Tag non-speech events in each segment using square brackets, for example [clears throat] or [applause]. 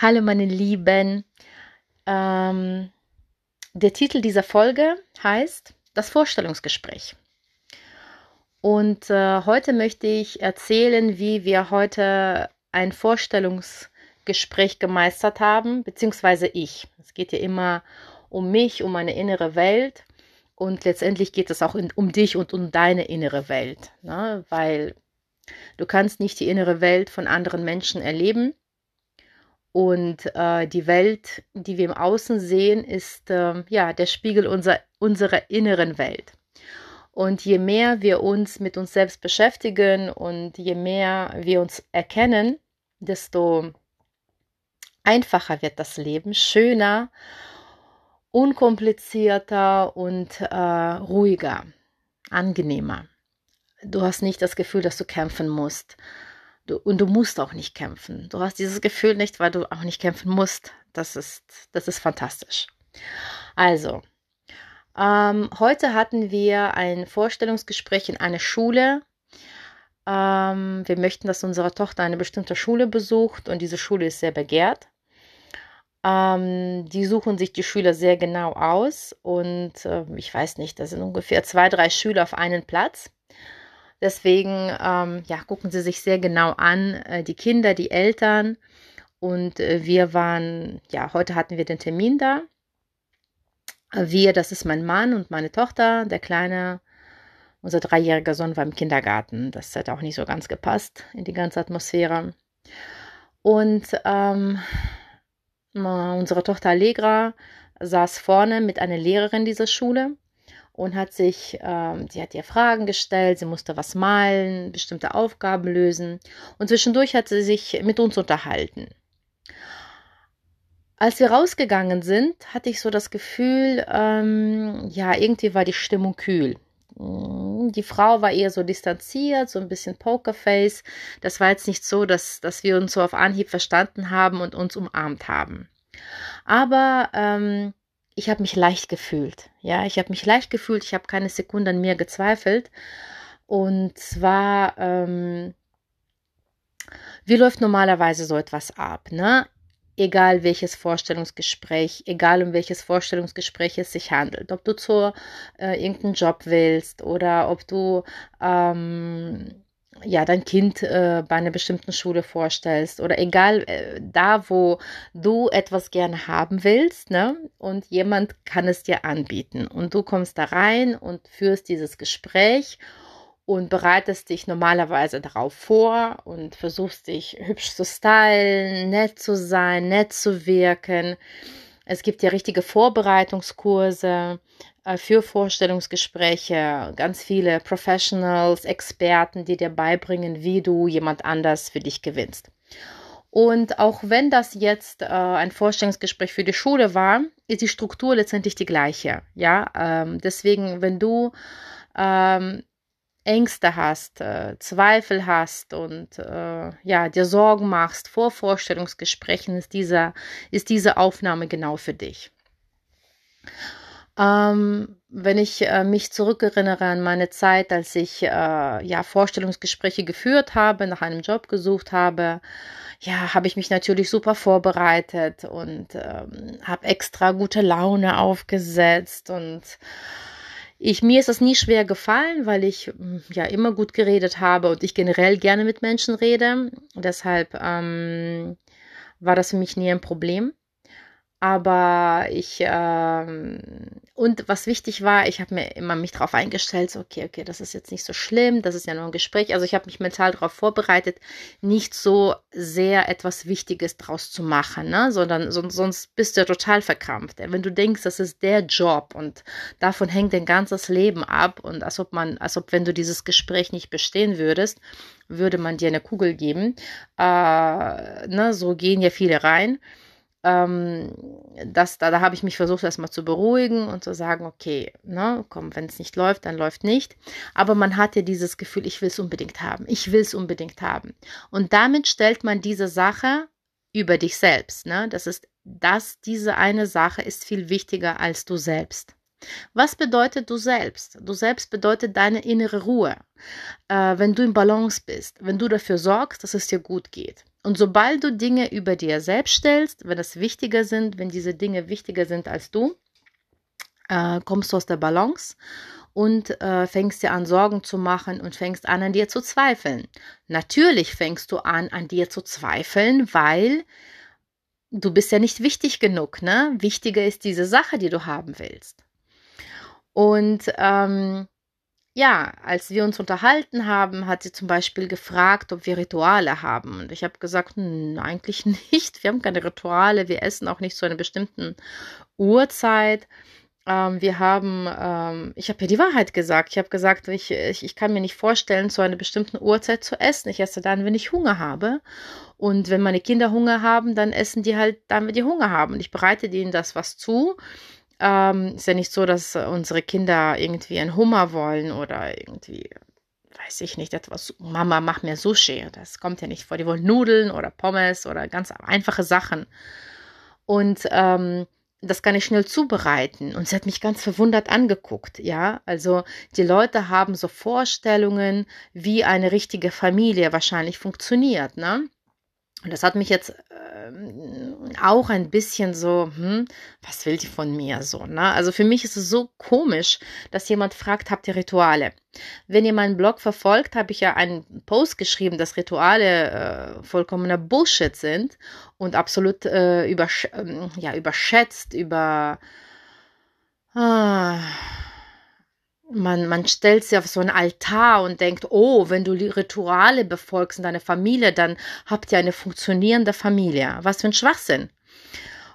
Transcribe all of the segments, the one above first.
Hallo meine Lieben. Ähm, der Titel dieser Folge heißt Das Vorstellungsgespräch. Und äh, heute möchte ich erzählen, wie wir heute ein Vorstellungsgespräch gemeistert haben, beziehungsweise ich. Es geht ja immer um mich, um meine innere Welt. Und letztendlich geht es auch in, um dich und um deine innere Welt. Ne? Weil du kannst nicht die innere Welt von anderen Menschen erleben und äh, die Welt, die wir im Außen sehen, ist äh, ja der Spiegel unser, unserer inneren Welt. Und je mehr wir uns mit uns selbst beschäftigen und je mehr wir uns erkennen, desto einfacher wird das Leben, schöner, unkomplizierter und äh, ruhiger, angenehmer. Du hast nicht das Gefühl, dass du kämpfen musst Du, und du musst auch nicht kämpfen. Du hast dieses Gefühl nicht, weil du auch nicht kämpfen musst. Das ist, das ist fantastisch. Also, ähm, heute hatten wir ein Vorstellungsgespräch in einer Schule. Ähm, wir möchten, dass unsere Tochter eine bestimmte Schule besucht und diese Schule ist sehr begehrt. Ähm, die suchen sich die Schüler sehr genau aus und äh, ich weiß nicht, das sind ungefähr zwei, drei Schüler auf einen Platz. Deswegen ähm, ja, gucken Sie sich sehr genau an, äh, die Kinder, die Eltern. Und äh, wir waren, ja, heute hatten wir den Termin da. Wir, das ist mein Mann und meine Tochter, der kleine, unser dreijähriger Sohn war im Kindergarten. Das hat auch nicht so ganz gepasst in die ganze Atmosphäre. Und ähm, unsere Tochter Allegra saß vorne mit einer Lehrerin dieser Schule und hat sich, ähm, sie hat ihr Fragen gestellt, sie musste was malen, bestimmte Aufgaben lösen und zwischendurch hat sie sich mit uns unterhalten. Als wir rausgegangen sind, hatte ich so das Gefühl, ähm, ja, irgendwie war die Stimmung kühl. Mm, die Frau war eher so distanziert, so ein bisschen Pokerface. Das war jetzt nicht so, dass, dass wir uns so auf Anhieb verstanden haben und uns umarmt haben. Aber ähm, ich habe mich leicht gefühlt. Ja, ich habe mich leicht gefühlt. Ich habe keine Sekunde an mir gezweifelt. Und zwar, ähm, wie läuft normalerweise so etwas ab? Ne? Egal welches Vorstellungsgespräch, egal um welches Vorstellungsgespräch es sich handelt, ob du zu äh, irgendeinen Job willst oder ob du ähm, ja, dein Kind äh, bei einer bestimmten Schule vorstellst oder egal äh, da, wo du etwas gerne haben willst, ne? Und jemand kann es dir anbieten und du kommst da rein und führst dieses Gespräch und bereitest dich normalerweise darauf vor und versuchst dich hübsch zu stylen, nett zu sein, nett zu wirken. Es gibt ja richtige Vorbereitungskurse für Vorstellungsgespräche, ganz viele Professionals, Experten, die dir beibringen, wie du jemand anders für dich gewinnst. Und auch wenn das jetzt äh, ein Vorstellungsgespräch für die Schule war, ist die Struktur letztendlich die gleiche. Ja, ähm, deswegen, wenn du ähm, Ängste hast, äh, Zweifel hast und äh, ja, dir Sorgen machst vor Vorstellungsgesprächen, ist, dieser, ist diese Aufnahme genau für dich. Ähm, wenn ich äh, mich zurückerinnere an meine Zeit, als ich äh, ja Vorstellungsgespräche geführt habe, nach einem Job gesucht habe, ja, habe ich mich natürlich super vorbereitet und ähm, habe extra gute Laune aufgesetzt und ich, mir ist das nie schwer gefallen, weil ich hm, ja immer gut geredet habe und ich generell gerne mit Menschen rede. Deshalb ähm, war das für mich nie ein Problem. Aber ich, ähm, und was wichtig war, ich habe mir immer mich darauf eingestellt, so, okay, okay, das ist jetzt nicht so schlimm, das ist ja nur ein Gespräch. Also ich habe mich mental darauf vorbereitet, nicht so sehr etwas Wichtiges draus zu machen, ne? sondern so, sonst bist du ja total verkrampft. Wenn du denkst, das ist der Job und davon hängt dein ganzes Leben ab und als ob man, als ob wenn du dieses Gespräch nicht bestehen würdest, würde man dir eine Kugel geben. Äh, ne? So gehen ja viele rein ähm, das, da, da habe ich mich versucht, erstmal zu beruhigen und zu sagen, okay, ne, komm, wenn es nicht läuft, dann läuft nicht. Aber man hat ja dieses Gefühl, ich will es unbedingt haben, ich will es unbedingt haben. Und damit stellt man diese Sache über dich selbst. Ne? Das ist, dass diese eine Sache ist viel wichtiger als du selbst. Was bedeutet du selbst? Du selbst bedeutet deine innere Ruhe. Äh, wenn du im Balance bist, wenn du dafür sorgst, dass es dir gut geht. Und sobald du Dinge über dir selbst stellst, wenn das wichtiger sind, wenn diese Dinge wichtiger sind als du, äh, kommst du aus der Balance und äh, fängst dir an, Sorgen zu machen und fängst an, an dir zu zweifeln. Natürlich fängst du an, an dir zu zweifeln, weil du bist ja nicht wichtig genug, ne? Wichtiger ist diese Sache, die du haben willst. Und ähm, ja, als wir uns unterhalten haben, hat sie zum Beispiel gefragt, ob wir Rituale haben. Und ich habe gesagt, hm, eigentlich [laughs] nicht. Wir haben keine Rituale. Wir essen auch nicht zu einer bestimmten Uhrzeit. Ähm, wir haben, ähm, ich habe ja die Wahrheit gesagt. Ich habe gesagt, ich, ich, ich kann mir nicht vorstellen, zu einer bestimmten Uhrzeit zu essen. Ich esse dann, wenn ich Hunger habe. Und wenn meine Kinder Hunger haben, dann essen die halt dann, wenn die Hunger haben. Und ich bereite denen das was zu. Ähm, ist ja nicht so, dass unsere Kinder irgendwie einen Hummer wollen oder irgendwie, weiß ich nicht, etwas, Mama, mach mir Sushi. Das kommt ja nicht vor. Die wollen Nudeln oder Pommes oder ganz einfache Sachen. Und ähm, das kann ich schnell zubereiten. Und sie hat mich ganz verwundert angeguckt, ja. Also die Leute haben so Vorstellungen, wie eine richtige Familie wahrscheinlich funktioniert, ne? Und das hat mich jetzt äh, auch ein bisschen so, hm, was will die von mir so, ne? Also für mich ist es so komisch, dass jemand fragt, habt ihr Rituale? Wenn ihr meinen Blog verfolgt, habe ich ja einen Post geschrieben, dass Rituale äh, vollkommener Bullshit sind und absolut äh, übersch ähm, ja, überschätzt, über ah, man, man stellt sich auf so einen Altar und denkt, oh, wenn du Rituale befolgst in deiner Familie, dann habt ihr eine funktionierende Familie. Was für ein Schwachsinn.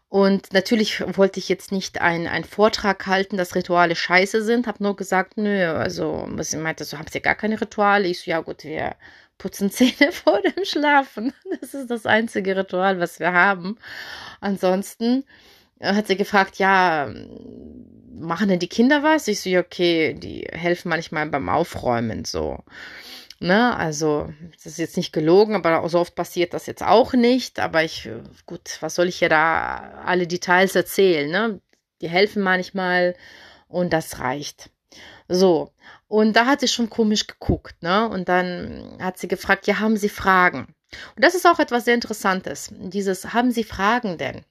Und natürlich wollte ich jetzt nicht einen Vortrag halten, dass Rituale scheiße sind, habe nur gesagt, nö, also, ich meinte, so habt ihr gar keine Rituale? Ich so, ja gut, wir putzen [laughs] Zähne vor dem Schlafen. Das ist das einzige Ritual, was wir haben. Ansonsten hat sie gefragt, ja, machen denn die Kinder was? Ich so, ja, okay, die helfen manchmal beim Aufräumen so. Ne, also, das ist jetzt nicht gelogen, aber so oft passiert das jetzt auch nicht. Aber ich, gut, was soll ich ja da alle Details erzählen, ne? Die helfen manchmal und das reicht. So. Und da hat sie schon komisch geguckt, ne? Und dann hat sie gefragt, ja, haben Sie Fragen? Und das ist auch etwas sehr Interessantes. Dieses, haben Sie Fragen denn?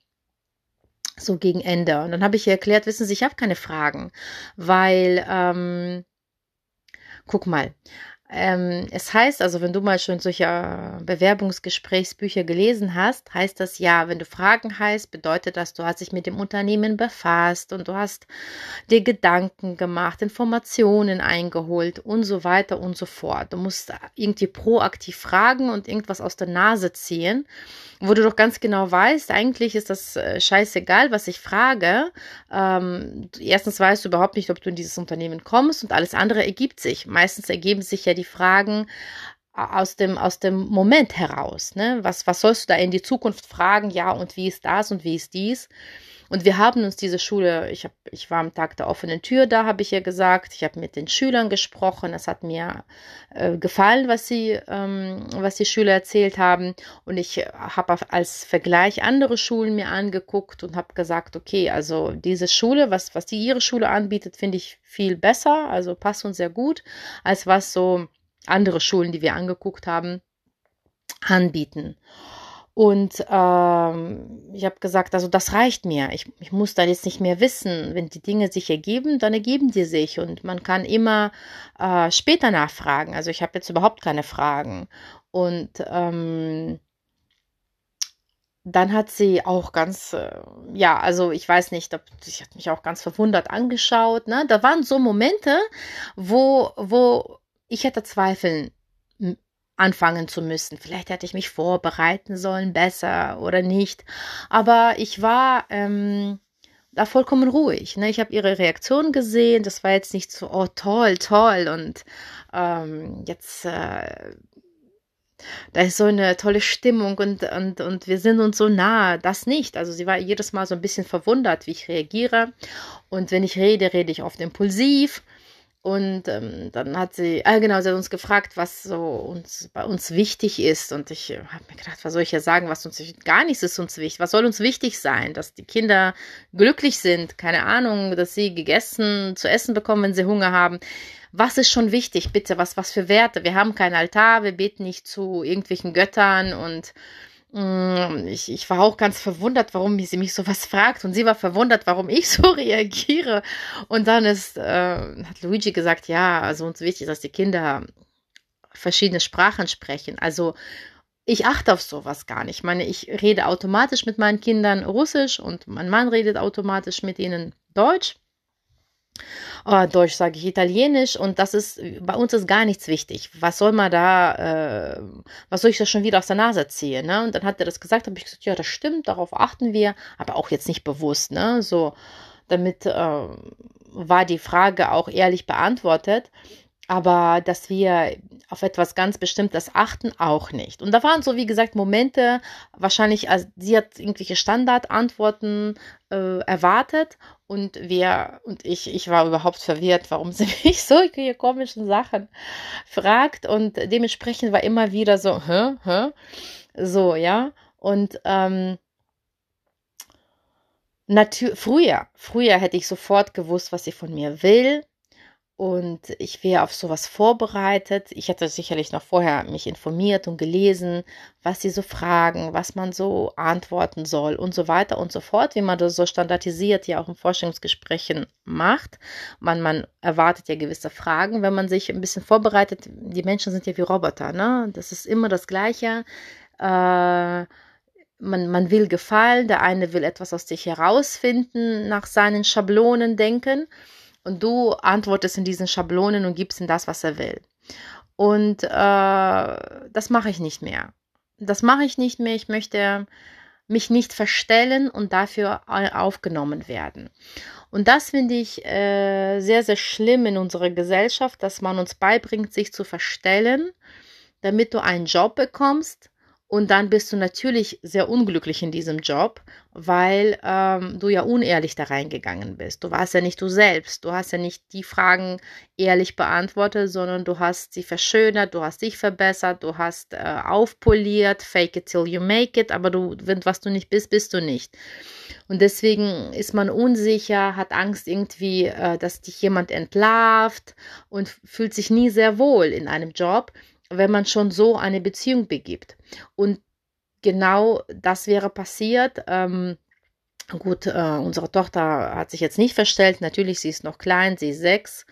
So gegen Ende. Und dann habe ich ihr erklärt, wissen Sie, ich habe keine Fragen, weil, ähm, guck mal, ähm, es heißt also, wenn du mal schon solche Bewerbungsgesprächsbücher gelesen hast, heißt das ja, wenn du Fragen hast, bedeutet das, du hast dich mit dem Unternehmen befasst und du hast dir Gedanken gemacht, Informationen eingeholt und so weiter und so fort. Du musst irgendwie proaktiv fragen und irgendwas aus der Nase ziehen, wo du doch ganz genau weißt, eigentlich ist das äh, scheißegal, was ich frage. Ähm, erstens weißt du überhaupt nicht, ob du in dieses Unternehmen kommst und alles andere ergibt sich. Meistens ergeben sich ja die die Fragen aus dem, aus dem Moment heraus. Ne? Was, was sollst du da in die Zukunft fragen? Ja, und wie ist das und wie ist dies? Und wir haben uns diese Schule, ich, hab, ich war am Tag der offenen Tür da, habe ich ja gesagt. Ich habe mit den Schülern gesprochen. Es hat mir äh, gefallen, was, sie, ähm, was die Schüler erzählt haben. Und ich habe als Vergleich andere Schulen mir angeguckt und habe gesagt, okay, also diese Schule, was, was die ihre Schule anbietet, finde ich viel besser. Also passt uns sehr gut, als was so andere Schulen, die wir angeguckt haben, anbieten. Und ähm, ich habe gesagt, also das reicht mir. Ich, ich muss da jetzt nicht mehr wissen. Wenn die Dinge sich ergeben, dann ergeben die sich. Und man kann immer äh, später nachfragen. Also ich habe jetzt überhaupt keine Fragen. Und ähm, dann hat sie auch ganz, äh, ja, also ich weiß nicht, sie hat mich auch ganz verwundert angeschaut. Ne? Da waren so Momente, wo, wo ich hätte Zweifeln anfangen zu müssen. Vielleicht hätte ich mich vorbereiten sollen, besser oder nicht. Aber ich war ähm, da vollkommen ruhig. Ne? Ich habe ihre Reaktion gesehen. Das war jetzt nicht so, oh toll, toll. Und ähm, jetzt äh, da ist so eine tolle Stimmung und, und, und wir sind uns so nah. Das nicht. Also sie war jedes Mal so ein bisschen verwundert, wie ich reagiere. Und wenn ich rede, rede ich oft impulsiv. Und ähm, dann hat sie, äh, genau, sie hat uns gefragt, was so uns bei uns wichtig ist. Und ich äh, habe mir gedacht, was soll ich ja sagen, was uns gar nichts ist uns wichtig. Was soll uns wichtig sein? Dass die Kinder glücklich sind, keine Ahnung, dass sie gegessen, zu essen bekommen, wenn sie Hunger haben. Was ist schon wichtig, bitte? Was, was für Werte? Wir haben keinen Altar, wir beten nicht zu irgendwelchen Göttern und ich, ich war auch ganz verwundert, warum sie mich sowas fragt. Und sie war verwundert, warum ich [laughs] so reagiere. Und dann ist, äh, hat Luigi gesagt, ja, also uns wichtig, dass die Kinder verschiedene Sprachen sprechen. Also ich achte auf sowas gar nicht. Ich meine, ich rede automatisch mit meinen Kindern Russisch und mein Mann redet automatisch mit ihnen Deutsch. Oh, Deutsch sage ich Italienisch und das ist bei uns ist gar nichts wichtig. Was soll man da, äh, was soll ich da schon wieder aus der Nase ziehen? Ne? Und dann hat er das gesagt, habe ich gesagt, ja, das stimmt, darauf achten wir, aber auch jetzt nicht bewusst, ne? So, damit äh, war die Frage auch ehrlich beantwortet aber dass wir auf etwas ganz Bestimmtes achten, auch nicht. Und da waren so, wie gesagt, Momente, wahrscheinlich, also sie hat irgendwelche Standardantworten äh, erwartet und wir, und ich, ich war überhaupt verwirrt, warum [laughs] sie mich solche komischen Sachen fragt. Und dementsprechend war immer wieder so, hä, hä, so, ja, und, ähm, früher, früher hätte ich sofort gewusst, was sie von mir will und ich wäre auf sowas vorbereitet. Ich hätte sicherlich noch vorher mich informiert und gelesen, was sie so fragen, was man so antworten soll und so weiter und so fort, wie man das so standardisiert ja auch in Forschungsgesprächen macht. Man, man erwartet ja gewisse Fragen, wenn man sich ein bisschen vorbereitet. Die Menschen sind ja wie Roboter, ne? Das ist immer das Gleiche. Äh, man, man will gefallen, der eine will etwas aus sich herausfinden, nach seinen Schablonen denken und du antwortest in diesen Schablonen und gibst ihm das, was er will. Und äh, das mache ich nicht mehr. Das mache ich nicht mehr. Ich möchte mich nicht verstellen und dafür aufgenommen werden. Und das finde ich äh, sehr, sehr schlimm in unserer Gesellschaft, dass man uns beibringt, sich zu verstellen, damit du einen Job bekommst, und dann bist du natürlich sehr unglücklich in diesem Job, weil ähm, du ja unehrlich da reingegangen bist. Du warst ja nicht du selbst. Du hast ja nicht die Fragen ehrlich beantwortet, sondern du hast sie verschönert, du hast dich verbessert, du hast äh, aufpoliert, fake it till you make it, aber du, was du nicht bist, bist du nicht. Und deswegen ist man unsicher, hat Angst irgendwie, äh, dass dich jemand entlarvt und fühlt sich nie sehr wohl in einem Job wenn man schon so eine Beziehung begibt. Und genau das wäre passiert. Ähm, gut, äh, unsere Tochter hat sich jetzt nicht verstellt. Natürlich, sie ist noch klein, sie ist sechs.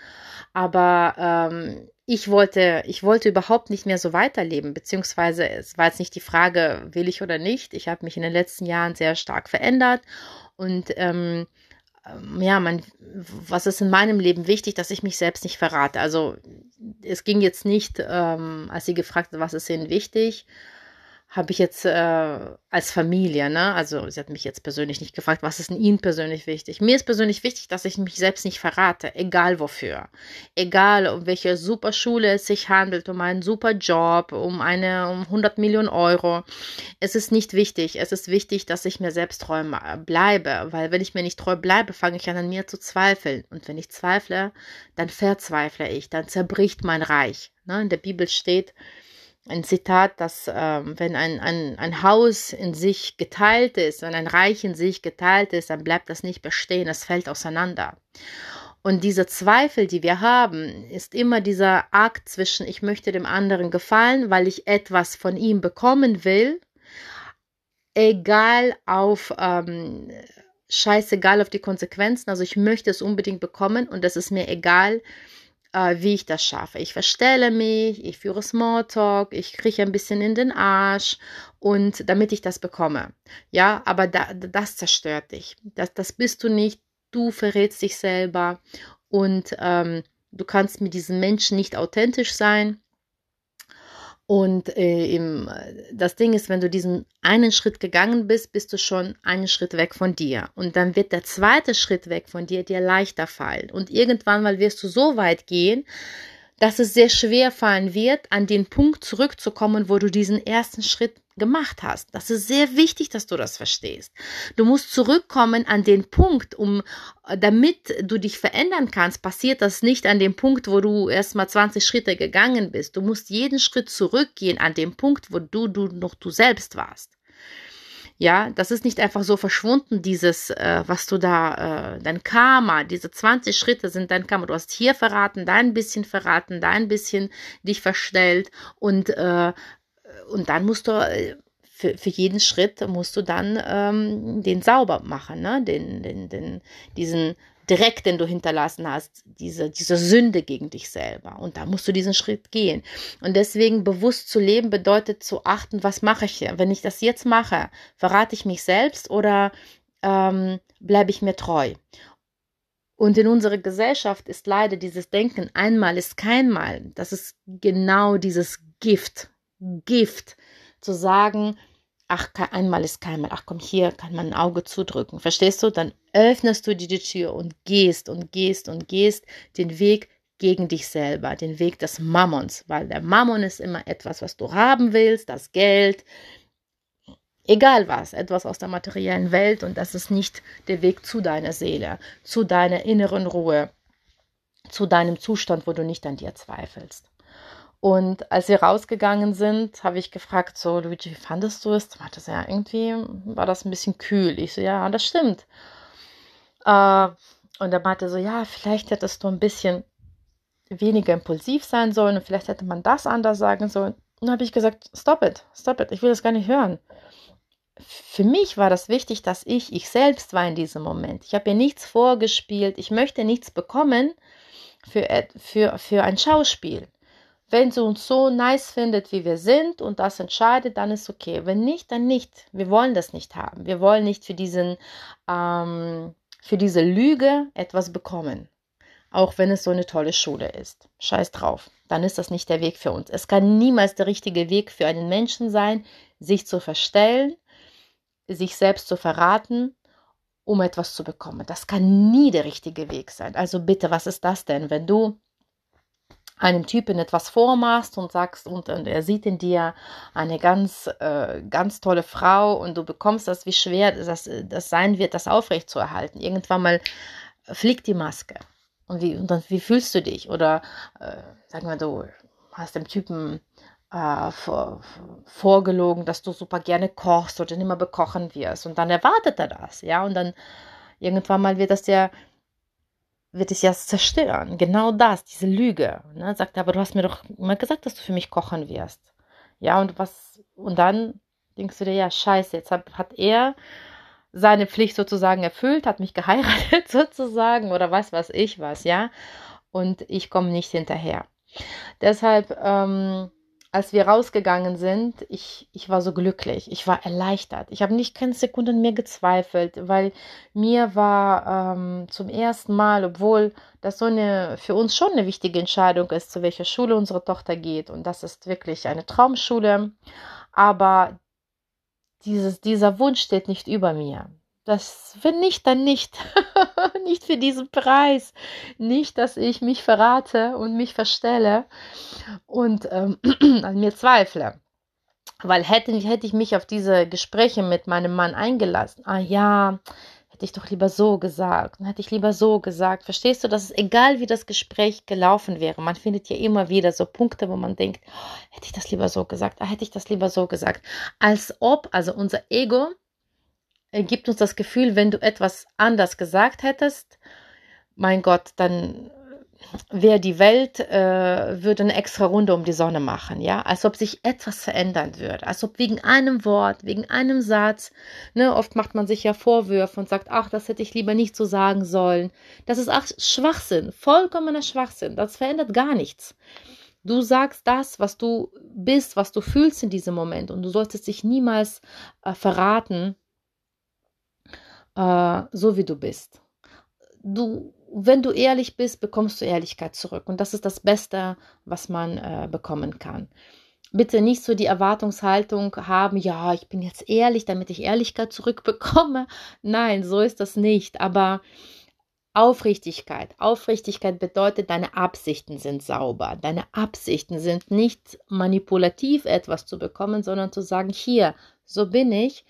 Aber ähm, ich wollte, ich wollte überhaupt nicht mehr so weiterleben, beziehungsweise es war jetzt nicht die Frage, will ich oder nicht. Ich habe mich in den letzten Jahren sehr stark verändert und ähm, ja, man, was ist in meinem Leben wichtig, dass ich mich selbst nicht verrate. Also es ging jetzt nicht, ähm, als sie gefragt hat, was ist Ihnen wichtig, habe ich jetzt äh, als Familie, ne? Also sie hat mich jetzt persönlich nicht gefragt, was ist denn Ihnen persönlich wichtig? Mir ist persönlich wichtig, dass ich mich selbst nicht verrate, egal wofür. Egal, um welche super Schule es sich handelt, um einen super Job, um eine um 100 Millionen Euro. Es ist nicht wichtig. Es ist wichtig, dass ich mir selbst treu bleibe, weil wenn ich mir nicht treu bleibe, fange ich an, an mir zu zweifeln. Und wenn ich zweifle, dann verzweifle ich, dann zerbricht mein Reich. Ne? In der Bibel steht, ein Zitat, dass äh, wenn ein, ein, ein Haus in sich geteilt ist, wenn ein Reich in sich geteilt ist, dann bleibt das nicht bestehen, es fällt auseinander. Und diese Zweifel, die wir haben, ist immer dieser Akt zwischen, ich möchte dem anderen gefallen, weil ich etwas von ihm bekommen will, egal auf, ähm, scheißegal auf die Konsequenzen, also ich möchte es unbedingt bekommen und es ist mir egal, wie ich das schaffe. Ich verstelle mich, ich führe Smalltalk, ich kriege ein bisschen in den Arsch und damit ich das bekomme. Ja, aber da, das zerstört dich. Das, das bist du nicht. Du verrätst dich selber und ähm, du kannst mit diesen Menschen nicht authentisch sein. Und äh, im, das Ding ist, wenn du diesen einen Schritt gegangen bist, bist du schon einen Schritt weg von dir. Und dann wird der zweite Schritt weg von dir dir leichter fallen. Und irgendwann mal wirst du so weit gehen, dass es sehr schwer fallen wird, an den Punkt zurückzukommen, wo du diesen ersten Schritt gemacht hast. Das ist sehr wichtig, dass du das verstehst. Du musst zurückkommen an den Punkt, um, damit du dich verändern kannst, passiert das nicht an dem Punkt, wo du erst mal 20 Schritte gegangen bist. Du musst jeden Schritt zurückgehen an den Punkt, wo du, du noch du selbst warst. Ja, das ist nicht einfach so verschwunden, dieses, äh, was du da, äh, dein Karma, diese 20 Schritte sind dein Karma. Du hast hier verraten, da ein bisschen verraten, da ein bisschen dich verstellt und äh, und dann musst du äh, für, für jeden Schritt musst du dann ähm, den sauber machen, ne? den, den, den, diesen Dreck, den du hinterlassen hast, diese, diese Sünde gegen dich selber. Und da musst du diesen Schritt gehen. Und deswegen bewusst zu leben bedeutet zu achten, was mache ich hier? Wenn ich das jetzt mache, verrate ich mich selbst oder ähm, bleibe ich mir treu? Und in unserer Gesellschaft ist leider dieses Denken, einmal ist kein Mal. Das ist genau dieses Gift. Gift. Zu sagen, ach, einmal ist kein Mal. Ach komm, hier kann man ein Auge zudrücken. Verstehst du? Dann öffnest du die Tür und gehst und gehst und gehst den Weg gegen dich selber, den Weg des Mammons, weil der Mammon ist immer etwas, was du haben willst, das Geld, egal was, etwas aus der materiellen Welt und das ist nicht der Weg zu deiner Seele, zu deiner inneren Ruhe, zu deinem Zustand, wo du nicht an dir zweifelst. Und als wir rausgegangen sind, habe ich gefragt, so, Luigi, wie fandest du es? Da meinte ja, irgendwie war das ein bisschen kühl. Ich so, ja, das stimmt. Äh, und er meinte so, ja, vielleicht hättest du ein bisschen weniger impulsiv sein sollen und vielleicht hätte man das anders sagen sollen. Und dann habe ich gesagt, stop it, stop it, ich will das gar nicht hören für mich war das wichtig, dass ich ich selbst war in diesem Moment. Ich habe ihr nichts vorgespielt. Ich möchte nichts bekommen für, für, für ein Schauspiel. Wenn sie uns so nice findet, wie wir sind und das entscheidet, dann ist okay. Wenn nicht, dann nicht. Wir wollen das nicht haben. Wir wollen nicht für, diesen, ähm, für diese Lüge etwas bekommen. Auch wenn es so eine tolle Schule ist. Scheiß drauf. Dann ist das nicht der Weg für uns. Es kann niemals der richtige Weg für einen Menschen sein, sich zu verstellen sich selbst zu verraten, um etwas zu bekommen. Das kann nie der richtige Weg sein. Also bitte, was ist das denn, wenn du einem Typen etwas vormachst und sagst, und, und er sieht in dir eine ganz, äh, ganz tolle Frau und du bekommst das, wie schwer das, das sein wird, das aufrechtzuerhalten. Irgendwann mal fliegt die Maske. Und wie, und dann, wie fühlst du dich? Oder äh, sagen wir, du hast dem Typen äh, vor, vorgelogen, dass du super gerne kochst oder immer bekochen wirst. Und dann erwartet er das, ja. Und dann irgendwann mal wird das ja, wird es ja zerstören. Genau das, diese Lüge. Ne? Sagt er, aber du hast mir doch mal gesagt, dass du für mich kochen wirst. Ja, und was, und dann denkst du dir, ja, scheiße, jetzt hat, hat er seine Pflicht sozusagen erfüllt, hat mich geheiratet [laughs] sozusagen oder was weiß ich was, ja. Und ich komme nicht hinterher. Deshalb, ähm, als wir rausgegangen sind, ich, ich war so glücklich, ich war erleichtert. Ich habe nicht keine Sekunde mehr gezweifelt, weil mir war ähm, zum ersten Mal, obwohl das so eine für uns schon eine wichtige Entscheidung ist, zu welcher Schule unsere Tochter geht. Und das ist wirklich eine Traumschule. Aber dieses, dieser Wunsch steht nicht über mir. Das, wenn nicht, dann nicht. [laughs] nicht für diesen Preis. Nicht, dass ich mich verrate und mich verstelle und ähm, [clears throat] an mir zweifle. Weil hätte, hätte ich mich auf diese Gespräche mit meinem Mann eingelassen, ah ja, hätte ich doch lieber so gesagt, hätte ich lieber so gesagt. Verstehst du, dass es egal wie das Gespräch gelaufen wäre, man findet ja immer wieder so Punkte, wo man denkt, hätte ich das lieber so gesagt, ah, hätte ich das lieber so gesagt. Als ob, also unser Ego gibt uns das Gefühl, wenn du etwas anders gesagt hättest, mein Gott, dann wäre die Welt, äh, würde eine extra Runde um die Sonne machen, ja, als ob sich etwas verändern würde, als ob wegen einem Wort, wegen einem Satz, ne, oft macht man sich ja Vorwürfe und sagt, ach, das hätte ich lieber nicht so sagen sollen. Das ist auch Schwachsinn, vollkommener Schwachsinn, das verändert gar nichts. Du sagst das, was du bist, was du fühlst in diesem Moment und du solltest dich niemals äh, verraten äh, so wie du bist. Du, wenn du ehrlich bist, bekommst du Ehrlichkeit zurück. Und das ist das Beste, was man äh, bekommen kann. Bitte nicht so die Erwartungshaltung haben, ja, ich bin jetzt ehrlich, damit ich Ehrlichkeit zurückbekomme. [laughs] Nein, so ist das nicht. Aber Aufrichtigkeit. Aufrichtigkeit bedeutet, deine Absichten sind sauber. Deine Absichten sind nicht manipulativ etwas zu bekommen, sondern zu sagen, hier, so bin ich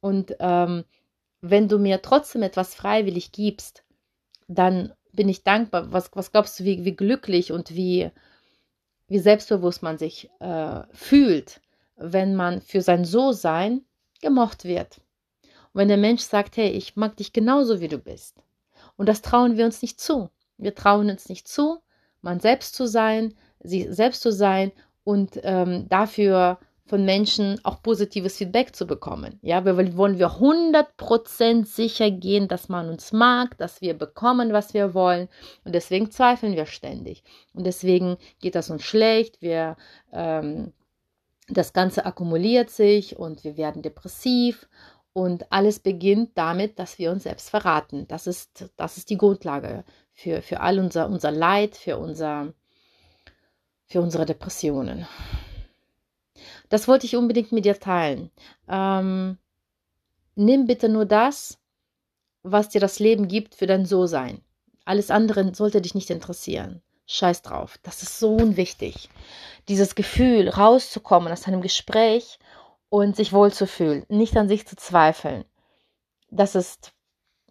und ähm, wenn du mir trotzdem etwas freiwillig gibst, dann bin ich dankbar. Was, was glaubst du, wie, wie glücklich und wie, wie selbstbewusst man sich äh, fühlt, wenn man für sein So-Sein gemocht wird. Und wenn der Mensch sagt, hey, ich mag dich genauso, wie du bist. Und das trauen wir uns nicht zu. Wir trauen uns nicht zu, man selbst zu sein, sie selbst zu sein und ähm, dafür von Menschen auch positives Feedback zu bekommen. Ja, wir wollen wir 100% sicher gehen, dass man uns mag, dass wir bekommen, was wir wollen. Und deswegen zweifeln wir ständig. Und deswegen geht das uns schlecht. Wir, ähm, das Ganze akkumuliert sich und wir werden depressiv. Und alles beginnt damit, dass wir uns selbst verraten. Das ist, das ist die Grundlage für, für all unser, unser Leid, für, unser, für unsere Depressionen. Das wollte ich unbedingt mit dir teilen. Ähm, nimm bitte nur das, was dir das Leben gibt, für dein So-Sein. Alles andere sollte dich nicht interessieren. Scheiß drauf. Das ist so unwichtig. Dieses Gefühl, rauszukommen aus einem Gespräch und sich wohlzufühlen, nicht an sich zu zweifeln. Das ist,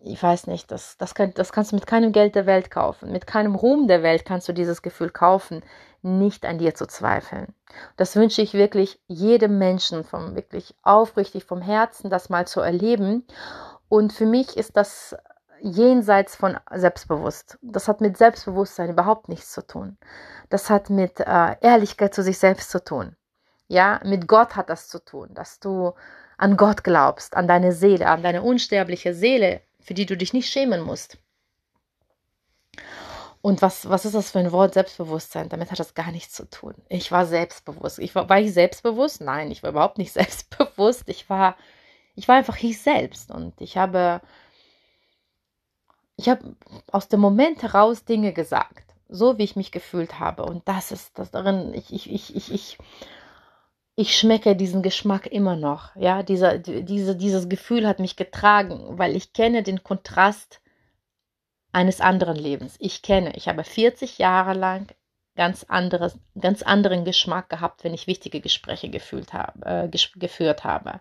ich weiß nicht, das, das, kann, das kannst du mit keinem Geld der Welt kaufen. Mit keinem Ruhm der Welt kannst du dieses Gefühl kaufen nicht an dir zu zweifeln. Das wünsche ich wirklich jedem Menschen, vom wirklich aufrichtig vom Herzen, das mal zu erleben. Und für mich ist das jenseits von selbstbewusst. Das hat mit Selbstbewusstsein überhaupt nichts zu tun. Das hat mit äh, Ehrlichkeit zu sich selbst zu tun. Ja, mit Gott hat das zu tun, dass du an Gott glaubst, an deine Seele, an deine unsterbliche Seele, für die du dich nicht schämen musst. Und was, was ist das für ein Wort Selbstbewusstsein? Damit hat das gar nichts zu tun. Ich war selbstbewusst. Ich war, war ich selbstbewusst? Nein, ich war überhaupt nicht [laughs] selbstbewusst. Ich war, ich war einfach ich selbst. Und ich habe, ich habe aus dem Moment heraus Dinge gesagt. So wie ich mich gefühlt habe. Und das ist das darin, ich, ich, ich, ich, ich, ich schmecke diesen Geschmack immer noch. Ja, dieser, diese, dieses Gefühl hat mich getragen, weil ich kenne den Kontrast eines anderen Lebens. Ich kenne, ich habe 40 Jahre lang ganz anderes, ganz anderen Geschmack gehabt, wenn ich wichtige Gespräche gefühlt habe, äh, geführt habe.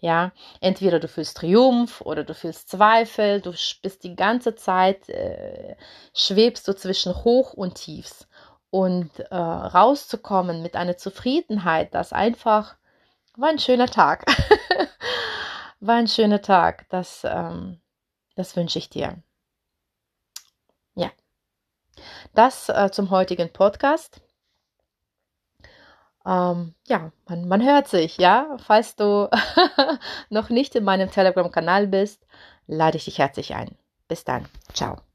Ja, entweder du fühlst Triumph oder du fühlst Zweifel, du bist die ganze Zeit, äh, schwebst du zwischen Hoch und Tiefs. Und äh, rauszukommen mit einer Zufriedenheit, das einfach war ein schöner Tag. [laughs] war ein schöner Tag. Das, ähm, das wünsche ich dir. Das äh, zum heutigen Podcast. Ähm, ja, man, man hört sich, ja. Falls du [laughs] noch nicht in meinem Telegram-Kanal bist, lade ich dich herzlich ein. Bis dann. Ciao.